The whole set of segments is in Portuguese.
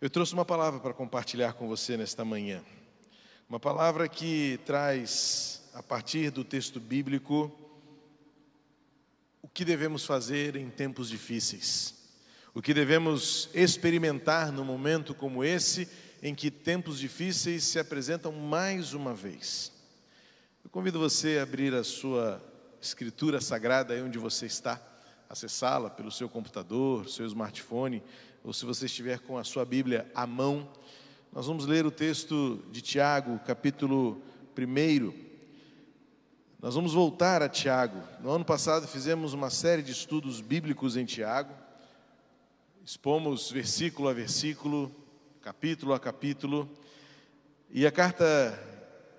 Eu trouxe uma palavra para compartilhar com você nesta manhã. Uma palavra que traz, a partir do texto bíblico, o que devemos fazer em tempos difíceis. O que devemos experimentar num momento como esse, em que tempos difíceis se apresentam mais uma vez. Eu convido você a abrir a sua escritura sagrada aí onde você está, acessá-la pelo seu computador, seu smartphone, ou se você estiver com a sua Bíblia à mão. Nós vamos ler o texto de Tiago, capítulo 1. Nós vamos voltar a Tiago. No ano passado fizemos uma série de estudos bíblicos em Tiago. Expomos versículo a versículo, capítulo a capítulo. E a carta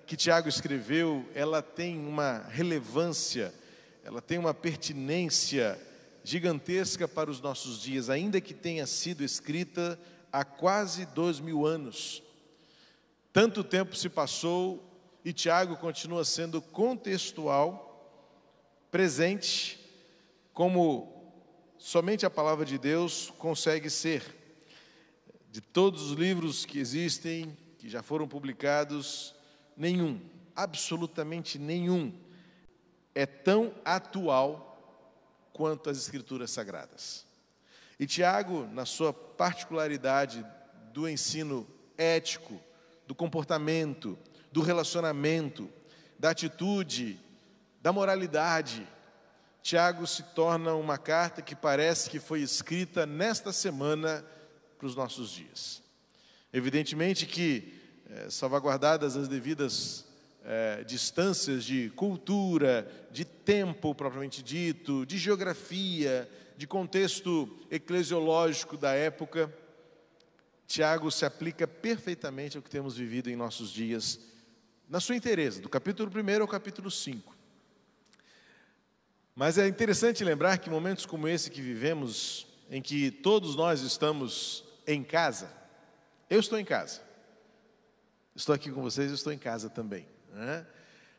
que Tiago escreveu, ela tem uma relevância, ela tem uma pertinência gigantesca para os nossos dias, ainda que tenha sido escrita há quase dois mil anos. Tanto tempo se passou e Tiago continua sendo contextual, presente, como somente a palavra de Deus consegue ser. De todos os livros que existem, que já foram publicados, nenhum, absolutamente nenhum, é tão atual quanto as Escrituras Sagradas. E Tiago, na sua particularidade do ensino ético, do comportamento, do relacionamento, da atitude, da moralidade, Tiago se torna uma carta que parece que foi escrita nesta semana para os nossos dias. Evidentemente que é, salvaguardadas as devidas é, distâncias de cultura, de tempo propriamente dito, de geografia, de contexto eclesiológico da época, Tiago se aplica perfeitamente ao que temos vivido em nossos dias, na sua inteireza, do capítulo 1 ao capítulo 5. Mas é interessante lembrar que momentos como esse que vivemos, em que todos nós estamos em casa, eu estou em casa, Estou aqui com vocês, estou em casa também. Né?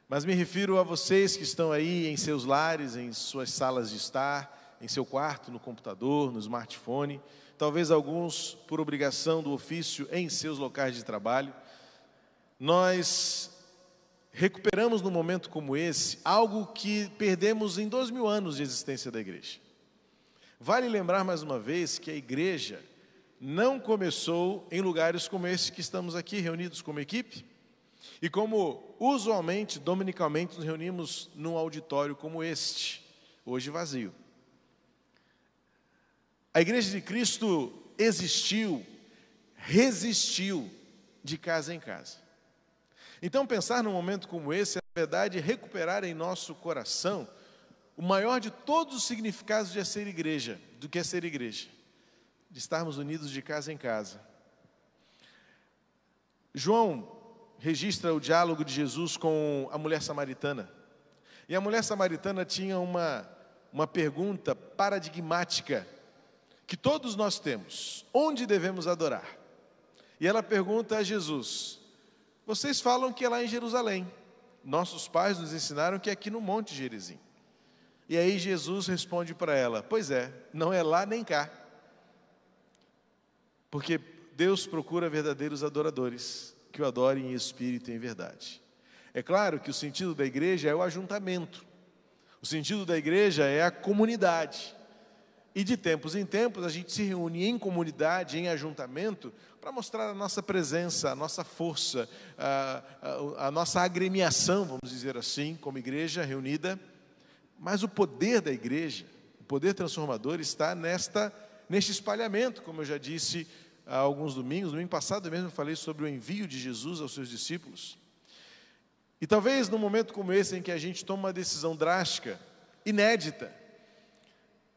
Mas me refiro a vocês que estão aí em seus lares, em suas salas de estar, em seu quarto, no computador, no smartphone, talvez alguns por obrigação do ofício em seus locais de trabalho. Nós recuperamos num momento como esse algo que perdemos em dois mil anos de existência da igreja. Vale lembrar mais uma vez que a igreja não começou em lugares como esse que estamos aqui reunidos como equipe. E como usualmente, dominicalmente, nos reunimos num auditório como este, hoje vazio. A Igreja de Cristo existiu, resistiu de casa em casa. Então, pensar num momento como esse é, na verdade, recuperar em nosso coração o maior de todos os significados de ser igreja, do que é ser igreja de estarmos unidos de casa em casa. João registra o diálogo de Jesus com a mulher samaritana. E a mulher samaritana tinha uma, uma pergunta paradigmática que todos nós temos: onde devemos adorar? E ela pergunta a Jesus: Vocês falam que é lá em Jerusalém. Nossos pais nos ensinaram que é aqui no Monte Gerizim. E aí Jesus responde para ela: Pois é, não é lá nem cá. Porque Deus procura verdadeiros adoradores que o adorem em espírito e em verdade. É claro que o sentido da igreja é o ajuntamento, o sentido da igreja é a comunidade. E de tempos em tempos a gente se reúne em comunidade, em ajuntamento, para mostrar a nossa presença, a nossa força, a, a, a, nossa agremiação, vamos dizer assim, como igreja reunida. Mas o poder da igreja, o poder transformador, está nesta, neste espalhamento, como eu já disse há alguns domingos, no domingo passado mesmo eu falei sobre o envio de Jesus aos seus discípulos. E talvez num momento como esse, em que a gente toma uma decisão drástica, inédita,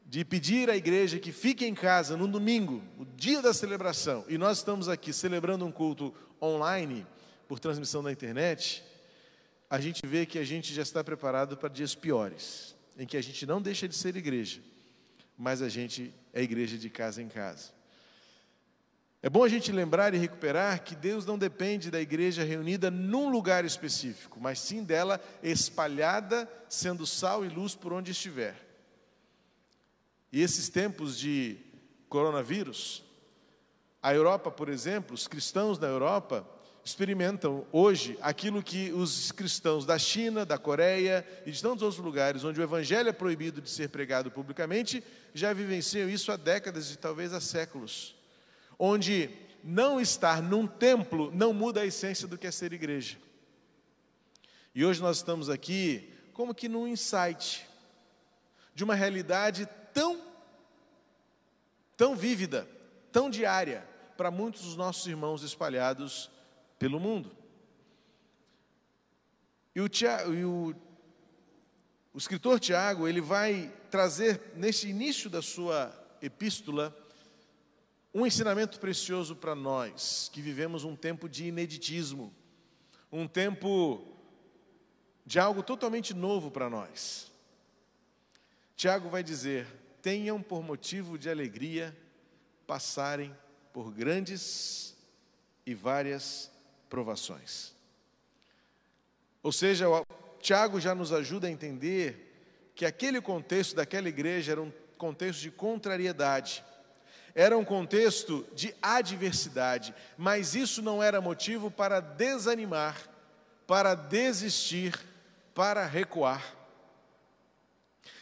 de pedir à igreja que fique em casa no domingo, o dia da celebração, e nós estamos aqui celebrando um culto online, por transmissão da internet, a gente vê que a gente já está preparado para dias piores, em que a gente não deixa de ser igreja, mas a gente é igreja de casa em casa. É bom a gente lembrar e recuperar que Deus não depende da igreja reunida num lugar específico, mas sim dela espalhada, sendo sal e luz por onde estiver. E esses tempos de coronavírus A Europa, por exemplo, os cristãos da Europa experimentam hoje aquilo que os cristãos da China, da Coreia e de tantos outros lugares onde o evangelho é proibido de ser pregado publicamente, já vivenciam isso há décadas e talvez há séculos. Onde não estar num templo não muda a essência do que é ser igreja. E hoje nós estamos aqui como que num insight de uma realidade tão tão vívida, tão diária para muitos dos nossos irmãos espalhados pelo mundo. E o, Tiago, e o, o escritor Tiago, ele vai trazer, nesse início da sua epístola, um ensinamento precioso para nós, que vivemos um tempo de ineditismo, um tempo de algo totalmente novo para nós. Tiago vai dizer: tenham por motivo de alegria passarem por grandes e várias provações. Ou seja, Tiago já nos ajuda a entender que aquele contexto daquela igreja era um contexto de contrariedade, era um contexto de adversidade, mas isso não era motivo para desanimar, para desistir, para recuar.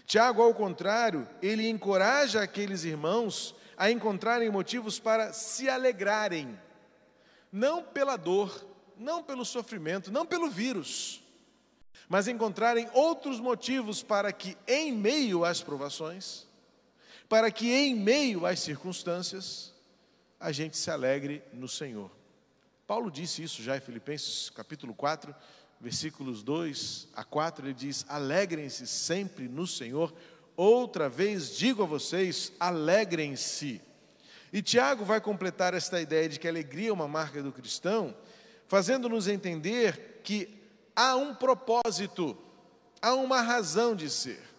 Tiago, ao contrário, ele encoraja aqueles irmãos a encontrarem motivos para se alegrarem não pela dor, não pelo sofrimento, não pelo vírus, mas encontrarem outros motivos para que, em meio às provações, para que, em meio às circunstâncias, a gente se alegre no Senhor. Paulo disse isso já em Filipenses capítulo 4, versículos 2 a 4, ele diz: Alegrem-se sempre no Senhor. Outra vez digo a vocês: alegrem-se. E Tiago vai completar esta ideia de que a alegria é uma marca do cristão, fazendo-nos entender que há um propósito, há uma razão de ser.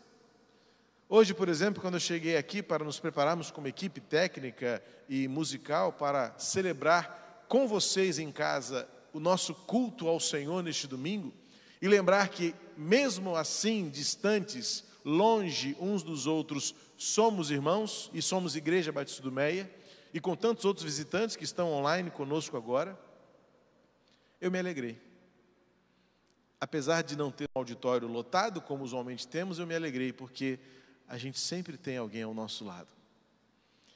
Hoje, por exemplo, quando eu cheguei aqui para nos prepararmos como equipe técnica e musical para celebrar com vocês em casa o nosso culto ao Senhor neste domingo, e lembrar que, mesmo assim, distantes, longe uns dos outros, somos irmãos e somos Igreja Batista do Meia, e com tantos outros visitantes que estão online conosco agora, eu me alegrei. Apesar de não ter um auditório lotado, como usualmente temos, eu me alegrei, porque a gente sempre tem alguém ao nosso lado.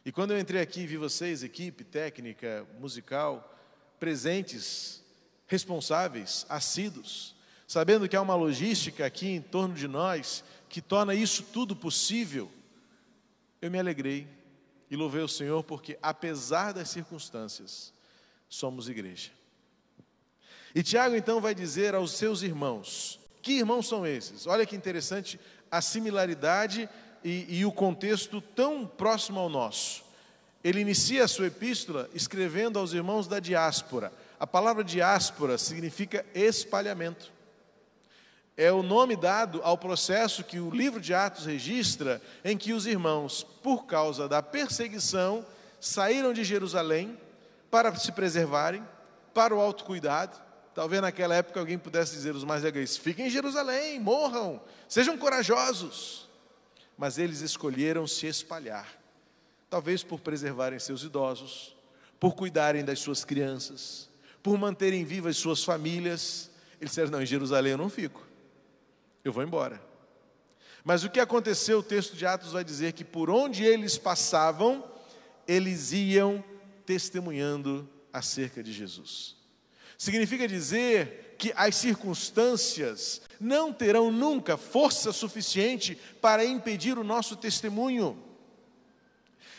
E quando eu entrei aqui e vi vocês, equipe técnica, musical, presentes, responsáveis, assíduos, sabendo que há uma logística aqui em torno de nós que torna isso tudo possível, eu me alegrei e louvei o Senhor porque, apesar das circunstâncias, somos igreja. E Tiago então vai dizer aos seus irmãos: que irmãos são esses? Olha que interessante a similaridade e, e o contexto tão próximo ao nosso. Ele inicia a sua epístola escrevendo aos irmãos da diáspora. A palavra diáspora significa espalhamento é o nome dado ao processo que o livro de Atos registra, em que os irmãos, por causa da perseguição, saíram de Jerusalém para se preservarem, para o autocuidado. Talvez naquela época alguém pudesse dizer os mais legais: fiquem em Jerusalém, morram, sejam corajosos. Mas eles escolheram se espalhar, talvez por preservarem seus idosos, por cuidarem das suas crianças, por manterem vivas suas famílias. Eles disseram: não, em Jerusalém eu não fico eu vou embora. Mas o que aconteceu, o texto de Atos vai dizer que por onde eles passavam, eles iam testemunhando acerca de Jesus. Significa dizer que as circunstâncias não terão nunca força suficiente para impedir o nosso testemunho.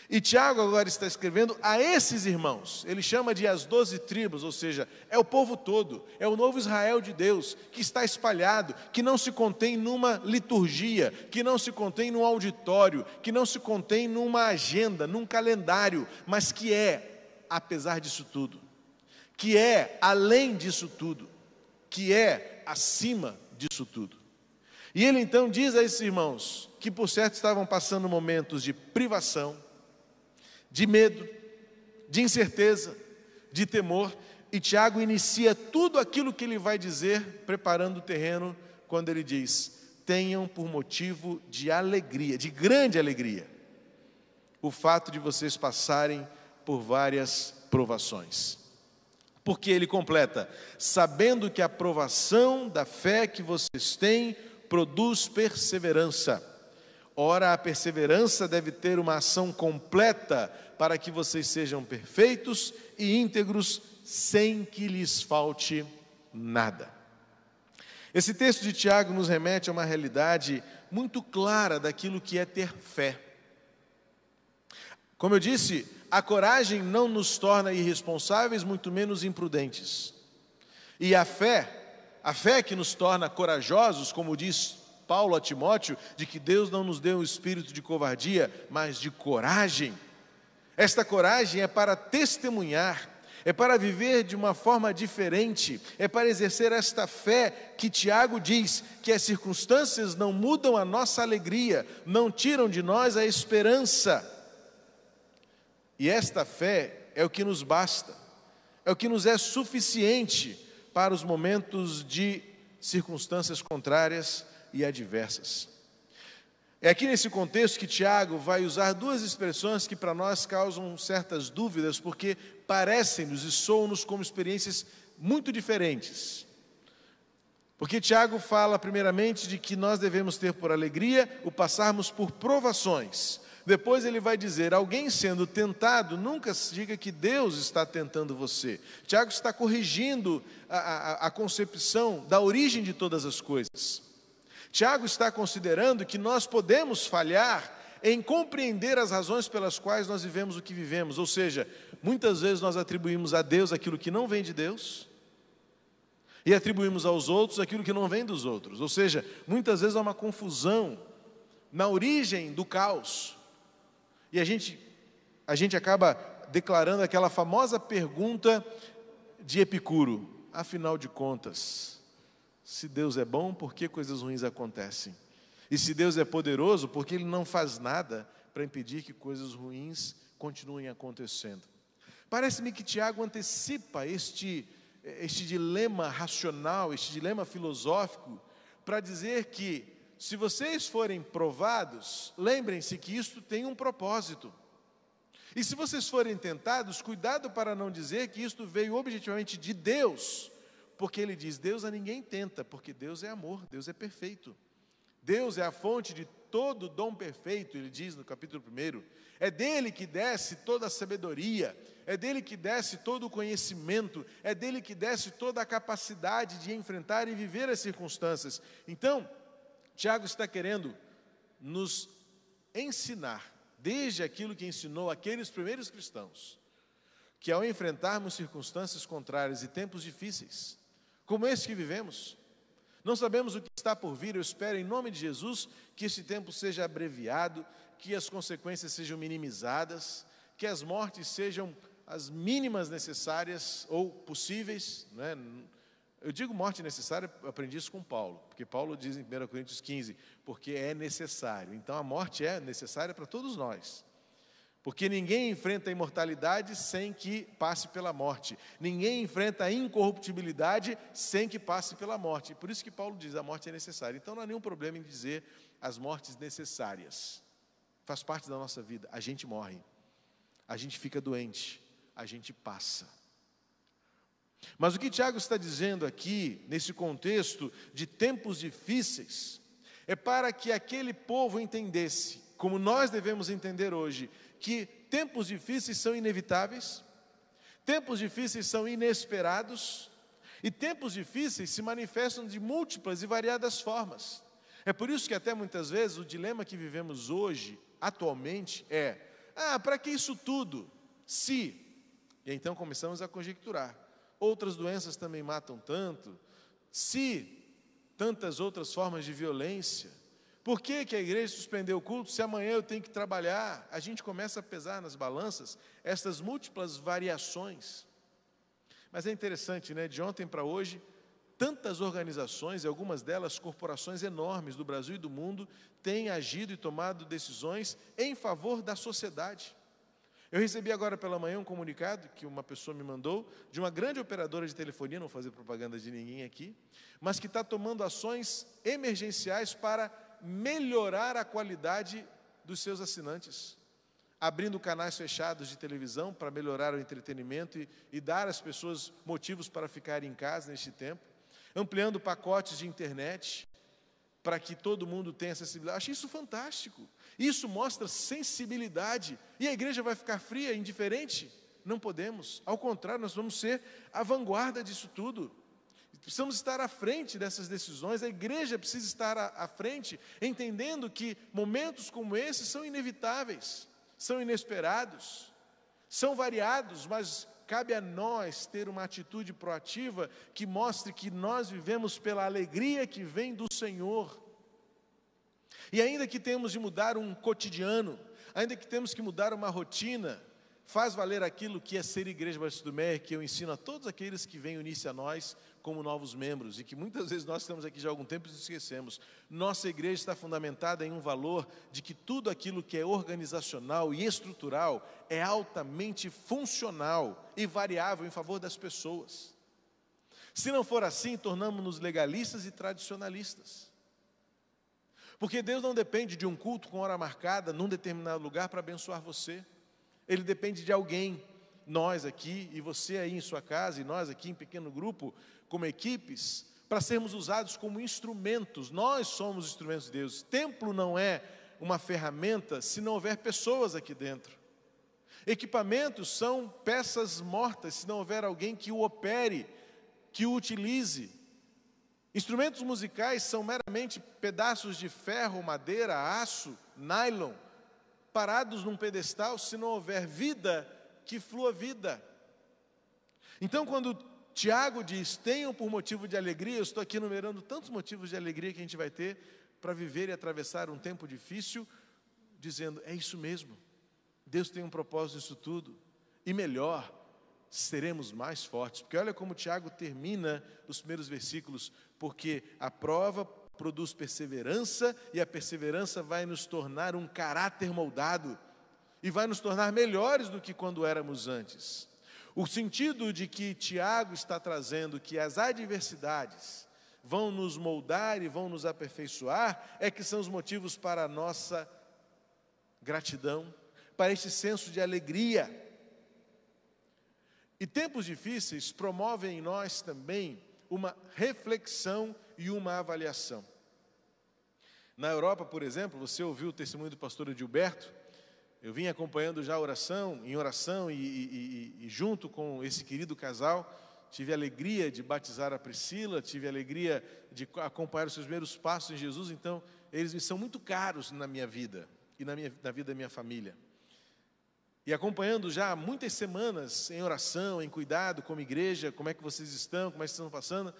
E Tiago agora está escrevendo a esses irmãos. Ele chama de as doze tribos, ou seja, é o povo todo, é o novo Israel de Deus que está espalhado, que não se contém numa liturgia, que não se contém num auditório, que não se contém numa agenda, num calendário, mas que é, apesar disso tudo, que é além disso tudo, que é acima disso tudo. E ele então diz a esses irmãos que por certo estavam passando momentos de privação, de medo, de incerteza, de temor. E Tiago inicia tudo aquilo que ele vai dizer, preparando o terreno, quando ele diz: tenham por motivo de alegria, de grande alegria, o fato de vocês passarem por várias provações. Porque ele completa: sabendo que a provação da fé que vocês têm produz perseverança. Ora, a perseverança deve ter uma ação completa para que vocês sejam perfeitos e íntegros, sem que lhes falte nada. Esse texto de Tiago nos remete a uma realidade muito clara daquilo que é ter fé. Como eu disse, a coragem não nos torna irresponsáveis, muito menos imprudentes. E a fé, a fé que nos torna corajosos, como diz Paulo a Timóteo, de que Deus não nos deu um espírito de covardia, mas de coragem. Esta coragem é para testemunhar, é para viver de uma forma diferente, é para exercer esta fé que Tiago diz que as circunstâncias não mudam a nossa alegria, não tiram de nós a esperança. E esta fé é o que nos basta, é o que nos é suficiente para os momentos de circunstâncias contrárias e adversas. É aqui nesse contexto que Tiago vai usar duas expressões que para nós causam certas dúvidas, porque parecem-nos e soam-nos como experiências muito diferentes. Porque Tiago fala, primeiramente, de que nós devemos ter por alegria o passarmos por provações. Depois ele vai dizer: alguém sendo tentado, nunca diga que Deus está tentando você. Tiago está corrigindo a, a, a concepção da origem de todas as coisas. Tiago está considerando que nós podemos falhar em compreender as razões pelas quais nós vivemos o que vivemos, ou seja, muitas vezes nós atribuímos a Deus aquilo que não vem de Deus e atribuímos aos outros aquilo que não vem dos outros, ou seja, muitas vezes há uma confusão na origem do caos. E a gente, a gente acaba declarando aquela famosa pergunta de Epicuro: afinal de contas, se Deus é bom, por que coisas ruins acontecem? E se Deus é poderoso, por que Ele não faz nada para impedir que coisas ruins continuem acontecendo? Parece-me que Tiago antecipa este, este dilema racional, este dilema filosófico, para dizer que se vocês forem provados, lembrem-se que isto tem um propósito. E se vocês forem tentados, cuidado para não dizer que isto veio objetivamente de Deus, porque ele diz: Deus a ninguém tenta, porque Deus é amor, Deus é perfeito. Deus é a fonte de todo dom perfeito, ele diz no capítulo 1. É dele que desce toda a sabedoria, é dele que desce todo o conhecimento, é dele que desce toda a capacidade de enfrentar e viver as circunstâncias. Então, Tiago está querendo nos ensinar, desde aquilo que ensinou aqueles primeiros cristãos, que ao enfrentarmos circunstâncias contrárias e tempos difíceis, como esse que vivemos, não sabemos o que está por vir, eu espero em nome de Jesus que esse tempo seja abreviado, que as consequências sejam minimizadas, que as mortes sejam as mínimas necessárias ou possíveis, né? Eu digo morte necessária, aprendi isso com Paulo, porque Paulo diz em 1 Coríntios 15, porque é necessário. Então a morte é necessária para todos nós. Porque ninguém enfrenta a imortalidade sem que passe pela morte. Ninguém enfrenta a incorruptibilidade sem que passe pela morte. Por isso que Paulo diz: a morte é necessária. Então não há nenhum problema em dizer as mortes necessárias. Faz parte da nossa vida. A gente morre, a gente fica doente, a gente passa. Mas o que Tiago está dizendo aqui, nesse contexto de tempos difíceis, é para que aquele povo entendesse, como nós devemos entender hoje, que tempos difíceis são inevitáveis, tempos difíceis são inesperados, e tempos difíceis se manifestam de múltiplas e variadas formas. É por isso que, até muitas vezes, o dilema que vivemos hoje, atualmente, é: ah, para que isso tudo? Se. E então começamos a conjecturar outras doenças também matam tanto, se tantas outras formas de violência, por que, que a igreja suspendeu o culto se amanhã eu tenho que trabalhar? A gente começa a pesar nas balanças estas múltiplas variações. Mas é interessante, né? De ontem para hoje, tantas organizações, e algumas delas corporações enormes do Brasil e do mundo, têm agido e tomado decisões em favor da sociedade. Eu recebi agora pela manhã um comunicado que uma pessoa me mandou de uma grande operadora de telefonia, não vou fazer propaganda de ninguém aqui, mas que está tomando ações emergenciais para melhorar a qualidade dos seus assinantes. abrindo canais fechados de televisão para melhorar o entretenimento e, e dar às pessoas motivos para ficarem em casa neste tempo, ampliando pacotes de internet para que todo mundo tenha acessibilidade. Achei isso fantástico. Isso mostra sensibilidade. E a igreja vai ficar fria, indiferente? Não podemos. Ao contrário, nós vamos ser a vanguarda disso tudo. Precisamos estar à frente dessas decisões, a igreja precisa estar à, frente, entendendo que momentos como esses são inevitáveis, são inesperados, são variados, mas cabe a nós ter uma atitude proativa que mostre que nós vivemos pela alegria que vem do Senhor. E ainda que temos de mudar um cotidiano, ainda que temos que mudar uma rotina, faz valer aquilo que é ser igreja Batista do Meia, que eu ensino a todos aqueles que vêm unir-se a nós como novos membros e que muitas vezes nós estamos aqui já há algum tempo e esquecemos. Nossa igreja está fundamentada em um valor de que tudo aquilo que é organizacional e estrutural é altamente funcional e variável em favor das pessoas. Se não for assim, tornamos-nos legalistas e tradicionalistas. Porque Deus não depende de um culto com hora marcada num determinado lugar para abençoar você. Ele depende de alguém, nós aqui e você aí em sua casa e nós aqui em pequeno grupo, como equipes, para sermos usados como instrumentos. Nós somos instrumentos de Deus. Templo não é uma ferramenta se não houver pessoas aqui dentro. Equipamentos são peças mortas se não houver alguém que o opere, que o utilize. Instrumentos musicais são meramente pedaços de ferro, madeira, aço, nylon parados num pedestal se não houver vida que flua vida. Então, quando Tiago diz: tenham por motivo de alegria, eu estou aqui enumerando tantos motivos de alegria que a gente vai ter para viver e atravessar um tempo difícil, dizendo: é isso mesmo, Deus tem um propósito nisso tudo, e melhor, seremos mais fortes. Porque olha como Tiago termina os primeiros versículos: porque a prova produz perseverança, e a perseverança vai nos tornar um caráter moldado e vai nos tornar melhores do que quando éramos antes. O sentido de que Tiago está trazendo que as adversidades vão nos moldar e vão nos aperfeiçoar é que são os motivos para a nossa gratidão, para este senso de alegria. E tempos difíceis promovem em nós também uma reflexão e uma avaliação. Na Europa, por exemplo, você ouviu o testemunho do pastor Edilberto, eu vim acompanhando já a oração, em oração e, e, e, e, junto com esse querido casal, tive a alegria de batizar a Priscila, tive a alegria de acompanhar os seus primeiros passos em Jesus, então eles me são muito caros na minha vida e na, minha, na vida da minha família. E acompanhando já muitas semanas em oração, em cuidado como igreja, como é que vocês estão, como é que estão passando,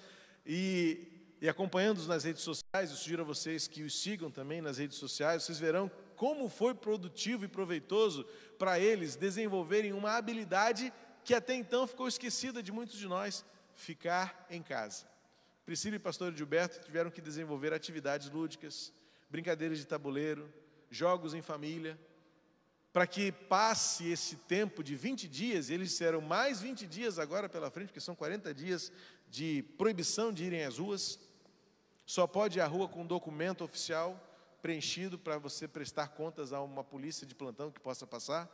e, e acompanhando-os nas redes sociais, eu sugiro a vocês que os sigam também nas redes sociais, vocês verão como foi produtivo e proveitoso para eles desenvolverem uma habilidade que até então ficou esquecida de muitos de nós, ficar em casa. Priscila e pastor Gilberto tiveram que desenvolver atividades lúdicas, brincadeiras de tabuleiro, jogos em família, para que passe esse tempo de 20 dias, eles serão mais 20 dias agora pela frente, porque são 40 dias de proibição de irem às ruas, só pode ir à rua com documento oficial preenchido para você prestar contas a uma polícia de plantão que possa passar.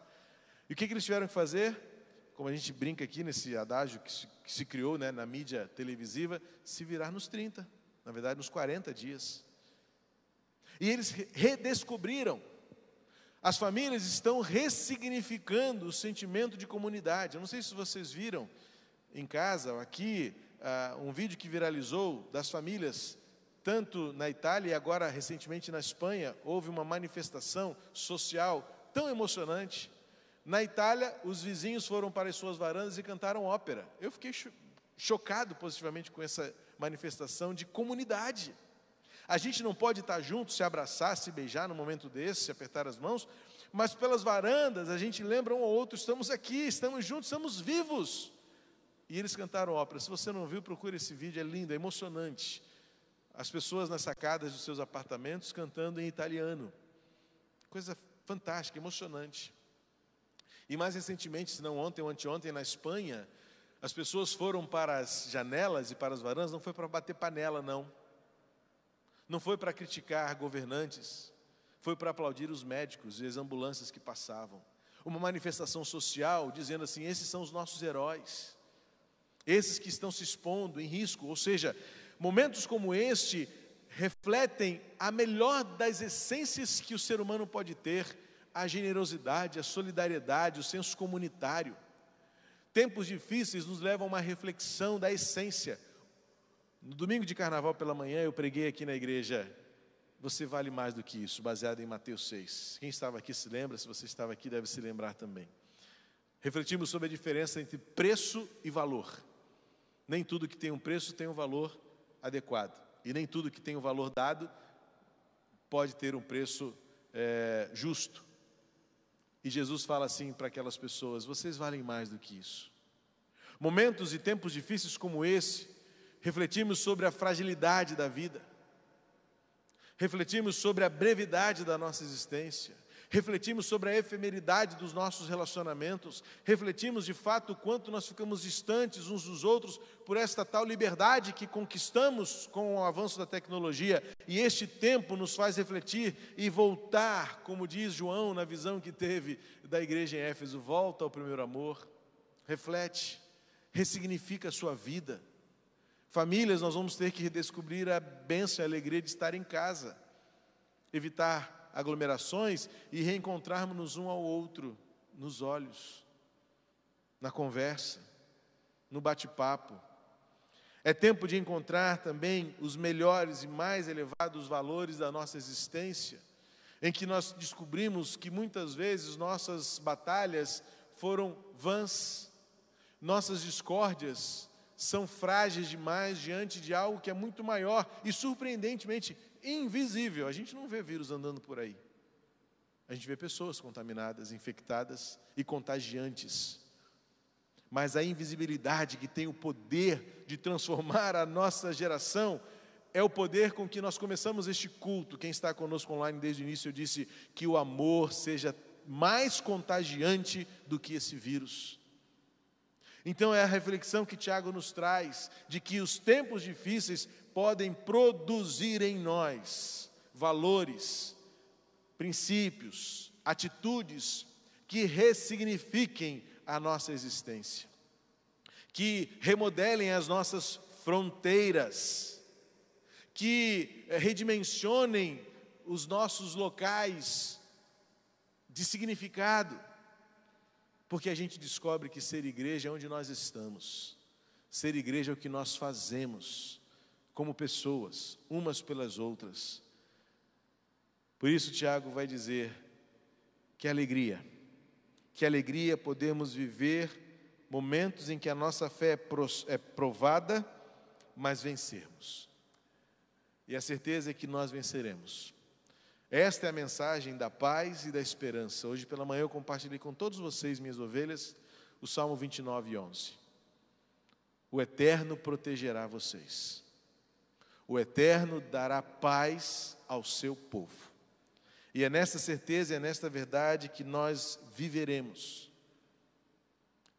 E o que, que eles tiveram que fazer? Como a gente brinca aqui nesse adágio que se, que se criou né, na mídia televisiva, se virar nos 30, na verdade nos 40 dias. E eles redescobriram as famílias estão ressignificando o sentimento de comunidade. Eu não sei se vocês viram em casa, aqui, uh, um vídeo que viralizou das famílias, tanto na Itália e agora recentemente na Espanha, houve uma manifestação social tão emocionante. Na Itália, os vizinhos foram para as suas varandas e cantaram ópera. Eu fiquei chocado positivamente com essa manifestação de comunidade. A gente não pode estar junto, se abraçar, se beijar no momento desse, se apertar as mãos, mas pelas varandas a gente lembra um ao outro: estamos aqui, estamos juntos, estamos vivos. E eles cantaram ópera. Se você não viu, procure esse vídeo, é lindo, é emocionante. As pessoas nas sacadas dos seus apartamentos cantando em italiano. Coisa fantástica, emocionante. E mais recentemente, se não ontem ou anteontem, na Espanha, as pessoas foram para as janelas e para as varandas, não foi para bater panela, não não foi para criticar governantes, foi para aplaudir os médicos e as ambulâncias que passavam. uma manifestação social, dizendo assim: esses são os nossos heróis, esses que estão se expondo em risco. Ou seja, momentos como este refletem a melhor das essências que o ser humano pode ter: a generosidade, a solidariedade, o senso comunitário. Tempos difíceis nos levam a uma reflexão da essência. No domingo de carnaval pela manhã, eu preguei aqui na igreja você vale mais do que isso, baseado em Mateus 6. Quem estava aqui se lembra, se você estava aqui, deve se lembrar também. Refletimos sobre a diferença entre preço e valor. Nem tudo que tem um preço tem um valor adequado. E nem tudo que tem um valor dado pode ter um preço é, justo. E Jesus fala assim para aquelas pessoas: vocês valem mais do que isso. Momentos e tempos difíceis como esse, refletimos sobre a fragilidade da vida. Refletimos sobre a brevidade da nossa existência, refletimos sobre a efemeridade dos nossos relacionamentos, refletimos de fato o quanto nós ficamos distantes uns dos outros por esta tal liberdade que conquistamos com o avanço da tecnologia, e este tempo nos faz refletir e voltar, como diz João na visão que teve da igreja em Éfeso, volta ao primeiro amor, reflete, ressignifica a sua vida Famílias, nós vamos ter que redescobrir a bênção e a alegria de estar em casa, evitar aglomerações e reencontrarmos um ao outro nos olhos, na conversa, no bate-papo. É tempo de encontrar também os melhores e mais elevados valores da nossa existência, em que nós descobrimos que muitas vezes nossas batalhas foram vãs, nossas discórdias são frágeis demais diante de algo que é muito maior e surpreendentemente invisível. A gente não vê vírus andando por aí. A gente vê pessoas contaminadas, infectadas e contagiantes. Mas a invisibilidade que tem o poder de transformar a nossa geração é o poder com que nós começamos este culto. Quem está conosco online desde o início, eu disse que o amor seja mais contagiante do que esse vírus. Então é a reflexão que Tiago nos traz de que os tempos difíceis podem produzir em nós valores, princípios, atitudes que ressignifiquem a nossa existência, que remodelem as nossas fronteiras, que redimensionem os nossos locais de significado porque a gente descobre que ser igreja é onde nós estamos. Ser igreja é o que nós fazemos como pessoas, umas pelas outras. Por isso, Tiago vai dizer que alegria, que alegria podemos viver momentos em que a nossa fé é, é provada, mas vencermos. E a certeza é que nós venceremos. Esta é a mensagem da paz e da esperança. Hoje pela manhã eu compartilhei com todos vocês, minhas ovelhas, o Salmo 29, 11. O Eterno protegerá vocês. O Eterno dará paz ao seu povo. E é nessa certeza, é nesta verdade que nós viveremos.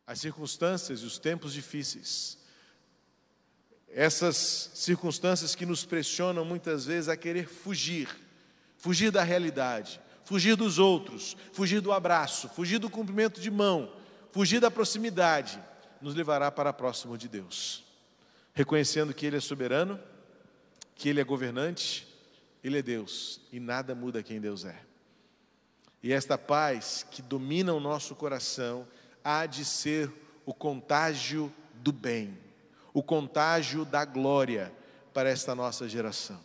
As circunstâncias e os tempos difíceis, essas circunstâncias que nos pressionam muitas vezes a querer fugir, fugir da realidade, fugir dos outros, fugir do abraço, fugir do cumprimento de mão, fugir da proximidade, nos levará para próximo de Deus, reconhecendo que Ele é soberano, que Ele é governante, Ele é Deus e nada muda quem Deus é. E esta paz que domina o nosso coração há de ser o contágio do bem, o contágio da glória para esta nossa geração.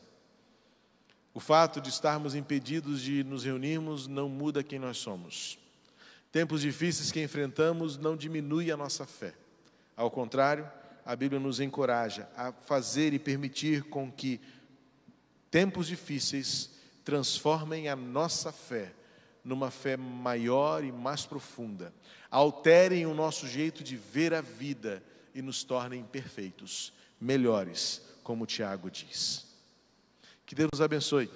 O fato de estarmos impedidos de nos reunirmos não muda quem nós somos. Tempos difíceis que enfrentamos não diminui a nossa fé. Ao contrário, a Bíblia nos encoraja a fazer e permitir com que tempos difíceis transformem a nossa fé numa fé maior e mais profunda, alterem o nosso jeito de ver a vida e nos tornem perfeitos, melhores, como Tiago diz. Que Deus nos abençoe.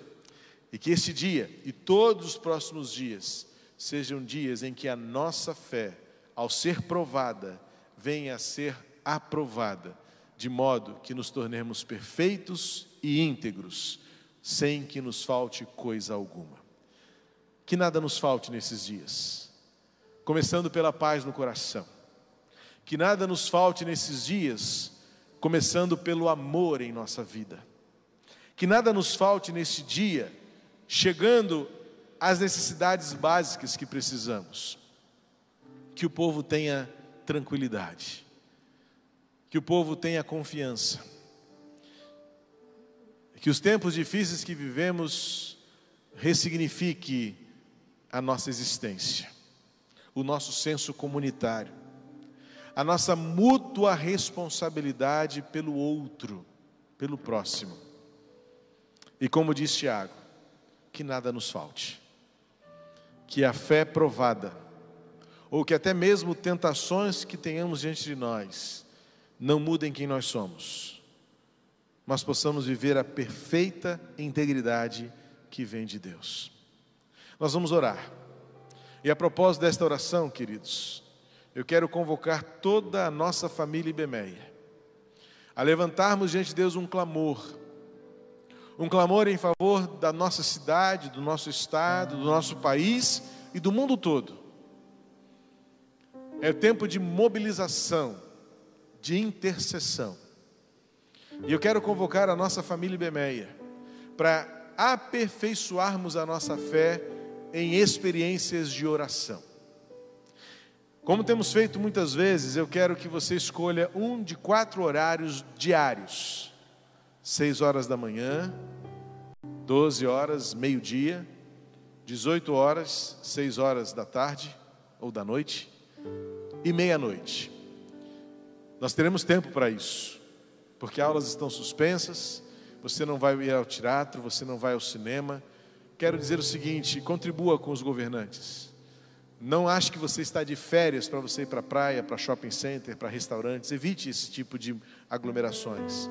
E que este dia e todos os próximos dias sejam dias em que a nossa fé, ao ser provada, venha a ser aprovada, de modo que nos tornemos perfeitos e íntegros, sem que nos falte coisa alguma. Que nada nos falte nesses dias. começando pela paz no coração. Que nada nos falte nesses dias, começando pelo amor em nossa vida. Que nada nos falte nesse dia, chegando às necessidades básicas que precisamos. Que o povo tenha tranquilidade. Que o povo tenha confiança. Que os tempos difíceis que vivemos ressignifique a nossa existência, o nosso senso comunitário, a nossa mútua responsabilidade pelo outro, pelo próximo. E como diz Tiago, que nada nos falte, que a fé provada, ou que até mesmo tentações que tenhamos diante de nós, não mudem quem nós somos, mas possamos viver a perfeita integridade que vem de Deus. Nós vamos orar. E a propósito desta oração, queridos, eu quero convocar toda a nossa família Ibemeia a levantarmos diante de Deus um clamor, um clamor em favor da nossa cidade, do nosso estado, do nosso país e do mundo todo. É tempo de mobilização, de intercessão. E eu quero convocar a nossa família Ibemeia para aperfeiçoarmos a nossa fé em experiências de oração. Como temos feito muitas vezes, eu quero que você escolha um de quatro horários diários: seis horas da manhã, 12 horas, meio-dia, 18 horas, 6 horas da tarde ou da noite e meia-noite. Nós teremos tempo para isso, porque aulas estão suspensas, você não vai ir ao teatro, você não vai ao cinema. Quero dizer o seguinte: contribua com os governantes. Não ache que você está de férias para você ir para a praia, para shopping center, para restaurantes. Evite esse tipo de aglomerações.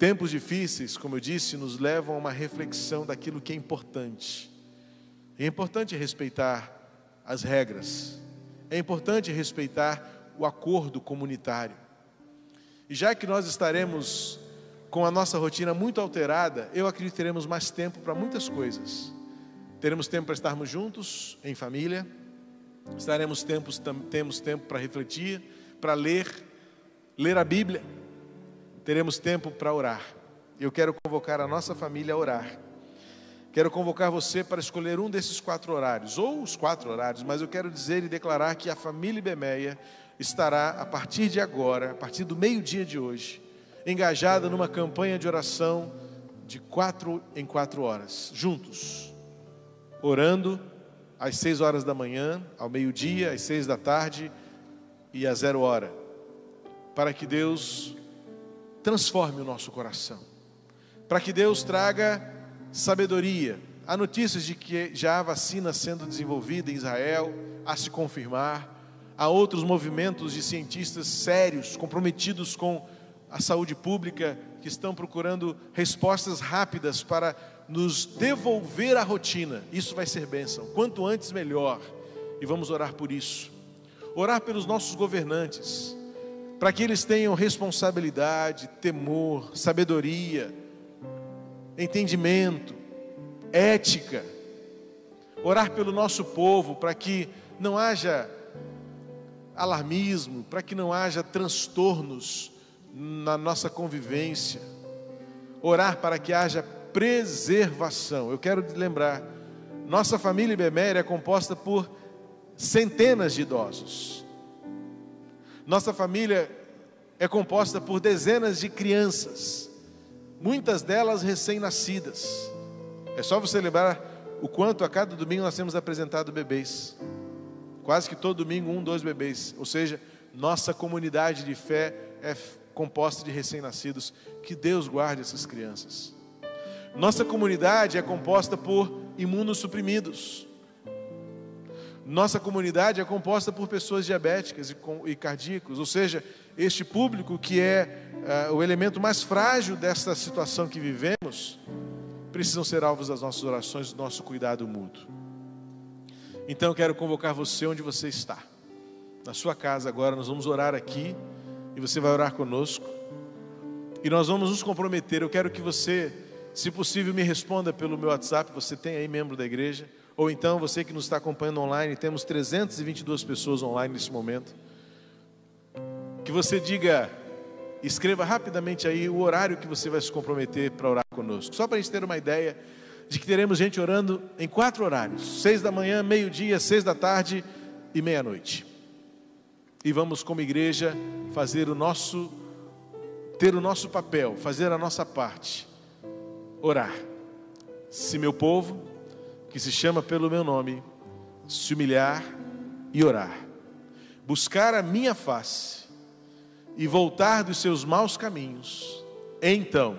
Tempos difíceis, como eu disse, nos levam a uma reflexão daquilo que é importante. É importante respeitar as regras. É importante respeitar o acordo comunitário. E já que nós estaremos com a nossa rotina muito alterada, eu acredito que teremos mais tempo para muitas coisas. Teremos tempo para estarmos juntos, em família. Estaremos tempos, temos tempo para refletir, para ler, ler a Bíblia. Teremos tempo para orar. Eu quero convocar a nossa família a orar. Quero convocar você para escolher um desses quatro horários, ou os quatro horários, mas eu quero dizer e declarar que a família Bemeia estará, a partir de agora, a partir do meio-dia de hoje, engajada numa campanha de oração de quatro em quatro horas, juntos, orando às seis horas da manhã, ao meio-dia, às seis da tarde e às zero hora, para que Deus transforme o nosso coração, para que Deus traga sabedoria. Há notícias de que já há vacina sendo desenvolvida em Israel, a se confirmar Há outros movimentos de cientistas sérios, comprometidos com a saúde pública, que estão procurando respostas rápidas para nos devolver a rotina. Isso vai ser bênção. Quanto antes, melhor. E vamos orar por isso. Orar pelos nossos governantes, para que eles tenham responsabilidade, temor, sabedoria, entendimento, ética. Orar pelo nosso povo, para que não haja alarmismo, para que não haja transtornos na nossa convivência. Orar para que haja preservação. Eu quero lembrar, nossa família Beméria é composta por centenas de idosos. Nossa família é composta por dezenas de crianças, muitas delas recém-nascidas. É só você lembrar o quanto a cada domingo nós temos apresentado bebês. Quase que todo domingo, um, dois bebês. Ou seja, nossa comunidade de fé é composta de recém-nascidos. Que Deus guarde essas crianças. Nossa comunidade é composta por imunossuprimidos. Nossa comunidade é composta por pessoas diabéticas e, cardíacos, ou seja, este público que é uh, o elemento mais frágil desta situação que vivemos, precisam ser alvos das nossas orações, do nosso cuidado mútuo. Então eu quero convocar você onde você está. Na sua casa agora, nós vamos orar aqui e você vai orar conosco. E nós vamos nos comprometer. Eu quero que você, se possível, me responda pelo meu WhatsApp. Você tem aí membro da igreja? Ou então você que nos está acompanhando online, temos 322 pessoas online nesse momento. Que você diga, escreva rapidamente aí o horário que você vai se comprometer para orar conosco. Só para a gente ter uma ideia de que teremos gente orando em quatro horários: seis da manhã, meio-dia, seis da tarde e meia-noite. E vamos, como igreja, fazer o nosso, ter o nosso papel, fazer a nossa parte, orar. Se meu povo, que se chama pelo meu nome, se humilhar e orar, buscar a minha face e voltar dos seus maus caminhos, então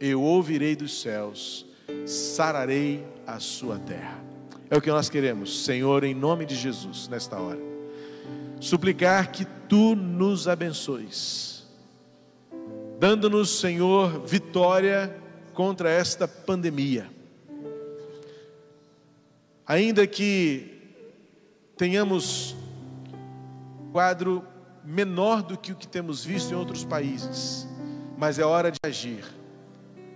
eu ouvirei dos céus, sararei a sua terra. É o que nós queremos, Senhor, em nome de Jesus, nesta hora. Suplicar que tu nos abençoes, dando-nos, Senhor, vitória contra esta pandemia. Ainda que tenhamos quadro menor do que o que temos visto em outros países, mas é hora de agir,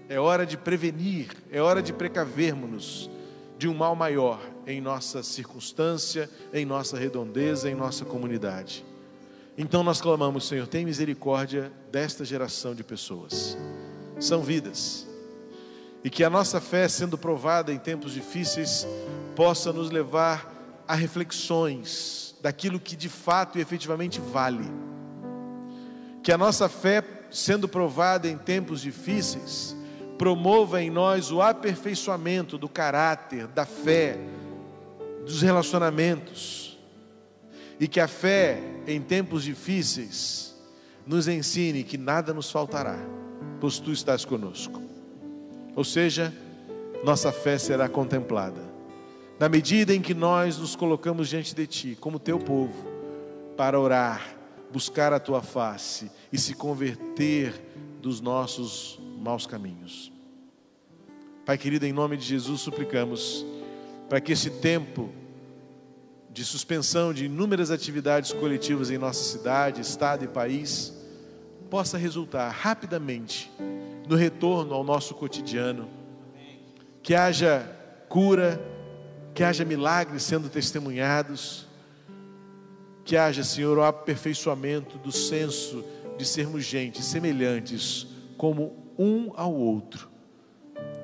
é hora de prevenir, é hora de precavermos-nos de um mal maior em nossa circunstância, em nossa redondeza, em nossa comunidade. Então nós clamamos, Senhor, tem misericórdia desta geração de pessoas. São vidas. E que a nossa fé, sendo provada em tempos difíceis, possa nos levar a reflexões daquilo que de fato e efetivamente vale. Que a nossa fé, sendo provada em tempos difíceis, promova em nós o aperfeiçoamento do caráter, da fé, dos relacionamentos. E que a fé em tempos difíceis nos ensine que nada nos faltará, pois tu estás conosco. Ou seja, nossa fé será contemplada na medida em que nós nos colocamos diante de Ti, como Teu povo, para orar, buscar a Tua face e se converter dos nossos maus caminhos. Pai querido, em nome de Jesus, suplicamos para que esse tempo de suspensão de inúmeras atividades coletivas em nossa cidade, estado e país possa resultar rapidamente no retorno ao nosso cotidiano, que haja cura, que haja milagres sendo testemunhados, que haja, Senhor, o aperfeiçoamento do senso de sermos gente semelhantes como um ao outro,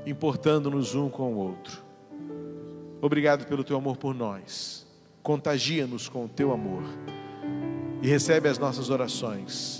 importando-nos um com o outro. Obrigado pelo teu amor por nós. Contagia-nos com o teu amor e recebe as nossas orações